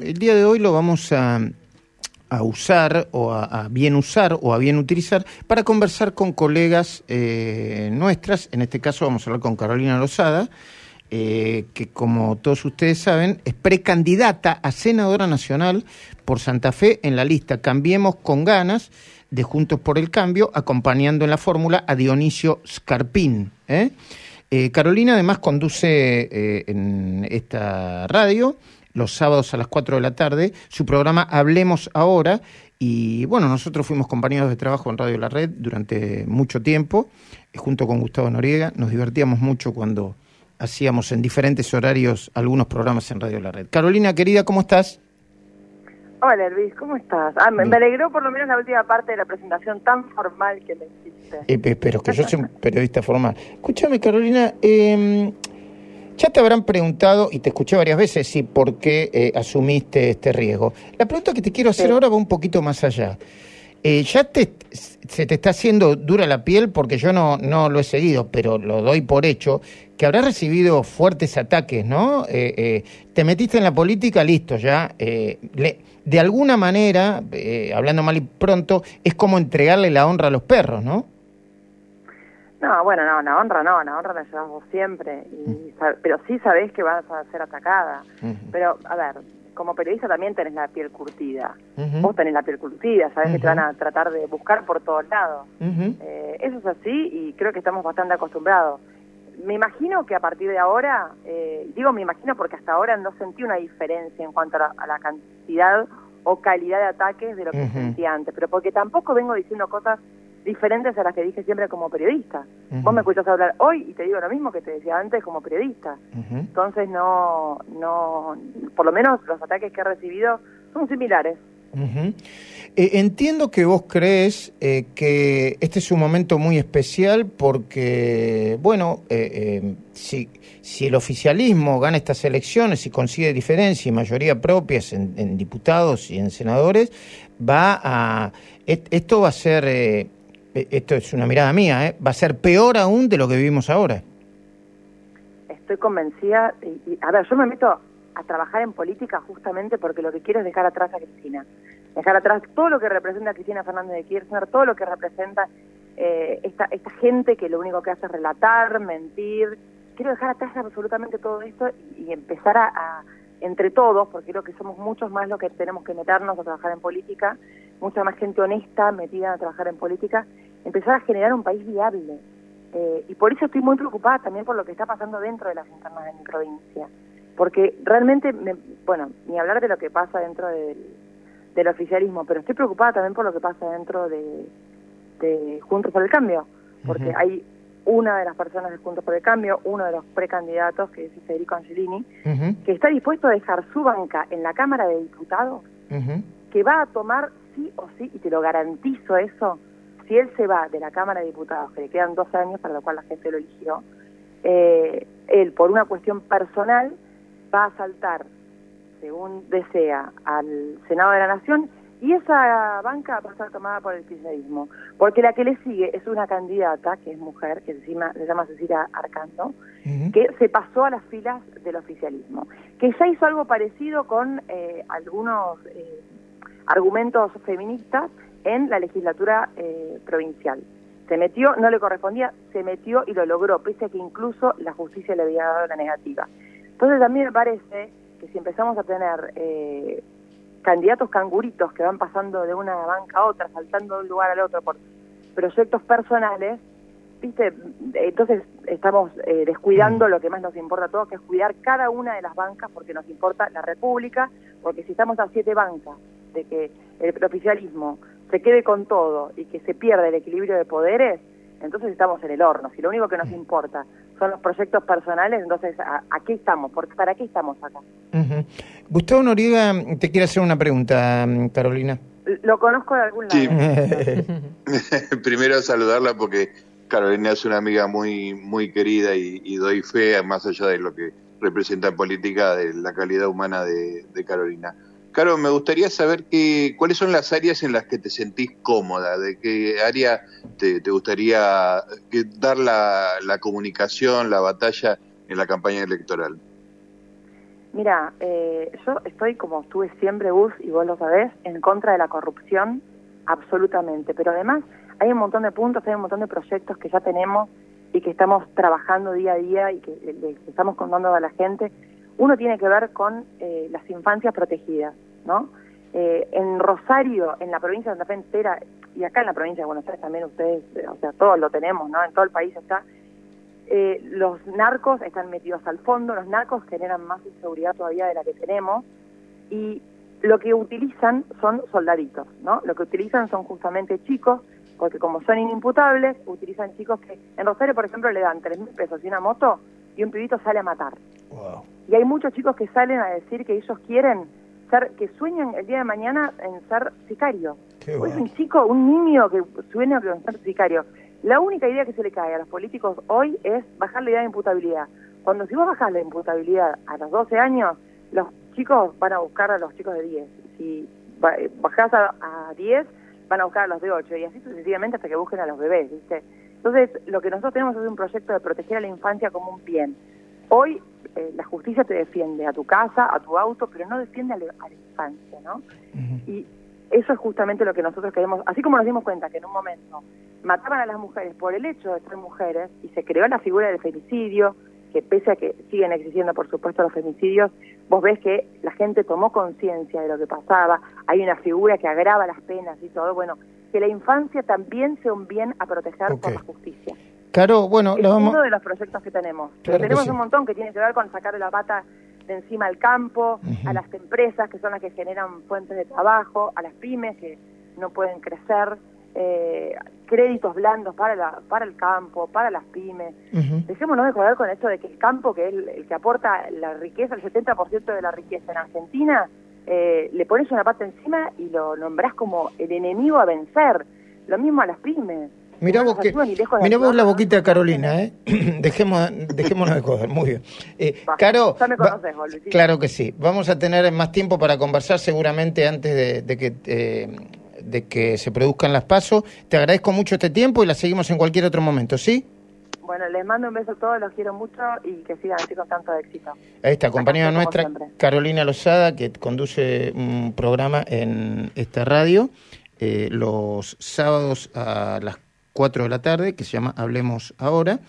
El día de hoy lo vamos a, usar o a, bien usar o a bien utilizar para conversar con colegas eh, nuestras. En este caso vamos a hablar con Carolina Lozada, eh, que como todos ustedes saben es precandidata a senadora nacional por Santa Fe en la lista Cambiemos con ganas de Juntos por el Cambio, acompañando en la fórmula a Dionisio Scarpín. ¿eh? Carolina además conduce en esta radio los sábados a las 4 de la tarde, su programa Hablemos Ahora. Y bueno, nosotros fuimos compañeros de trabajo en Radio La Red durante mucho tiempo, eh, junto con Gustavo Noriega. Nos divertíamos mucho cuando hacíamos en diferentes horarios algunos programas en Radio La Red. Carolina, querida, ¿cómo estás? Hola Luis, ¿cómo estás? Ah, me, alegró por lo menos la última parte de la presentación tan formal que me hiciste. Eh, pero que yo soy un periodista formal. Escúchame, Carolina, eh, ya te habrán preguntado, y te escuché varias veces, si por qué eh, asumiste este riesgo. La pregunta que te quiero hacer ahora va un poquito más allá. Eh, ya te, se te está haciendo dura la piel porque yo no, no lo he seguido, pero lo doy por hecho, que habrás recibido fuertes ataques, ¿no? Eh, te metiste en la política, listo, ya. de alguna manera, hablando mal y pronto, es como entregarle la honra a los perros, ¿no? No, bueno, no, una honra no, una honra la llevamos siempre, y, pero sí sabés que vas a ser atacada. Pero, a ver, como periodista también tenés la piel curtida. Vos tenés la piel curtida, sabés que te van a tratar de buscar por todos lados. Eh, eso es así y creo que estamos bastante acostumbrados. Me imagino que a partir de ahora, eh, digo me imagino porque hasta ahora no sentí una diferencia en cuanto a la, cantidad o calidad de ataques de lo que sentí antes, pero porque tampoco vengo diciendo cosas diferentes a las que dije siempre como periodista. Vos me escuchás hablar hoy y te digo lo mismo que te decía antes como periodista. Entonces no, no, por lo menos los ataques que he recibido son similares. Eh, entiendo que vos crees eh, que este es un momento muy especial porque, bueno, eh, si, si el oficialismo gana estas elecciones y consigue diferencia y mayoría propias en, en diputados y en senadores, va a esto va a ser esto es una mirada mía, ¿eh? va a ser peor aún de lo que vivimos ahora. Estoy convencida, y, a ver, yo me meto a trabajar en política justamente porque lo que quiero es dejar atrás a Cristina. Dejar atrás todo lo que representa a Cristina Fernández de Kirchner, todo lo que representa eh, esta, esta gente que lo único que hace es relatar, mentir. Quiero dejar atrás absolutamente todo esto y, empezar a entre todos, porque creo que somos muchos más los que tenemos que meternos a trabajar en política, mucha más gente honesta metida a trabajar en política, empezar a generar un país viable. Eh, y por eso estoy muy preocupada también por lo que está pasando dentro de las internas de mi provincia. Porque realmente, bueno, ni hablar de lo que pasa dentro del, del, oficialismo, pero estoy preocupada también por lo que pasa dentro de, de Juntos por el Cambio. Porque hay una de las personas de Juntos por el Cambio, uno de los precandidatos, que es Federico Angelini, que está dispuesto a dejar su banca en la Cámara de Diputados, que va a tomar sí o sí, y te lo garantizo eso, si él se va de la Cámara de Diputados, que le quedan dos años, para lo cual la gente lo eligió, eh, él, por una cuestión personal, va a saltar, según desea, al Senado de la Nación y esa banca va a estar tomada por el kirchnerismo, porque la que le sigue es una candidata, que es mujer, que se llama, se llama Cecilia Arcando, que se pasó a las filas del oficialismo, que ya hizo algo parecido con eh, algunos eh, argumentos feministas en la legislatura eh, provincial. Se metió, no le correspondía, se metió y lo logró, pese a que incluso la justicia le había dado la negativa. Entonces a mí me parece que si empezamos a tener eh, candidatos canguritos que van pasando de una banca a otra, saltando de un lugar al otro por proyectos personales, viste, entonces estamos eh, descuidando mm. lo que más nos importa a todos, que es cuidar cada una de las bancas, porque nos importa la República, porque si estamos a siete bancas de que el oficialismo se quede con todo y que se pierda el equilibrio de poderes, entonces estamos en el horno. Si lo único que nos importa son los proyectos personales, entonces ¿a, qué estamos? ¿Para qué estamos acá? Gustavo Noriega te quiere hacer una pregunta, Carolina. Lo conozco de algún lado. Sí. Primero saludarla porque Carolina es una amiga muy muy querida y, doy fe, más allá de lo que representa en política, de la calidad humana de Carolina. Caro, me gustaría saber que, cuáles son las áreas en las que te sentís cómoda, de qué área te, gustaría dar la, comunicación, la batalla en la campaña electoral. Mira, eh, yo estoy, como estuve siempre, Gus, y vos lo sabés, en contra de la corrupción, absolutamente. Pero además hay un montón de puntos, hay un montón de proyectos que ya tenemos y que estamos trabajando día a día y que le, estamos contando a la gente. Uno tiene que ver con eh, las infancias protegidas, ¿no? Eh, en Rosario, en la provincia de Santa Fe entera, y acá en la provincia de Buenos Aires también ustedes, o sea, todos lo tenemos, ¿no? En todo el país está. Eh, los narcos están metidos al fondo, los narcos generan más inseguridad todavía de la que tenemos y lo que utilizan son soldaditos, ¿no? Lo que utilizan son justamente chicos, porque como son inimputables, utilizan chicos que en Rosario, por ejemplo, le dan tres mil pesos y una moto y un pibito sale a matar. Y hay muchos chicos que salen a decir que ellos quieren ser, que sueñan el día de mañana en ser sicario. Es un chico, un niño que sueña en ser sicario. La única idea que se le cae a los políticos hoy es bajar la idea de imputabilidad. Cuando si vos bajas la imputabilidad a los 12 años, los chicos van a buscar a los chicos de 10. Si bajás a, 10, van a buscar a los de 8 y así sucesivamente hasta que busquen a los bebés, ¿viste? Entonces, lo que nosotros tenemos es un proyecto de proteger a la infancia como un bien. Hoy eh, la justicia te defiende a tu casa, a tu auto, pero no defiende a la, infancia, ¿no? Y eso es justamente lo que nosotros queremos, así como nos dimos cuenta que en un momento mataban a las mujeres por el hecho de ser mujeres y se creó la figura del femicidio, que pese a que siguen existiendo, por supuesto, los femicidios, vos ves que la gente tomó conciencia de lo que pasaba, hay una figura que agrava las penas y todo, bueno, que la infancia también sea un bien a proteger por la justicia. Claro, bueno, es uno de los proyectos que tenemos. tenemos un montón que tiene que ver con sacar la pata de encima al campo, a las empresas que son las que generan fuentes de trabajo, a las pymes que no pueden crecer, eh, créditos blandos para, la, para el campo, para las pymes. Dejémonos de joder con esto de que el campo, que es el, que aporta la riqueza, el 70% de la riqueza en Argentina, eh, le pones una pata encima y lo nombrás como el enemigo a vencer. Lo mismo a las pymes. Mirá vos, que, mirá vos la boquita de Carolina, ¿eh? Dejemos, dejémonos de joder, muy bien. Eh, Caro, ya me conoces, claro que sí. Vamos a tener más tiempo para conversar seguramente antes de, que eh, de que se produzcan las pasos. Te agradezco mucho este tiempo y la seguimos en cualquier otro momento, ¿sí? Bueno, les mando un beso a todos, los quiero mucho y que sigan así con tanto éxito. Ahí está, compañera nuestra, Carolina Lozada, que conduce un programa en esta radio eh, los sábados a las 4 de la tarde, que se llama Hablemos Ahora.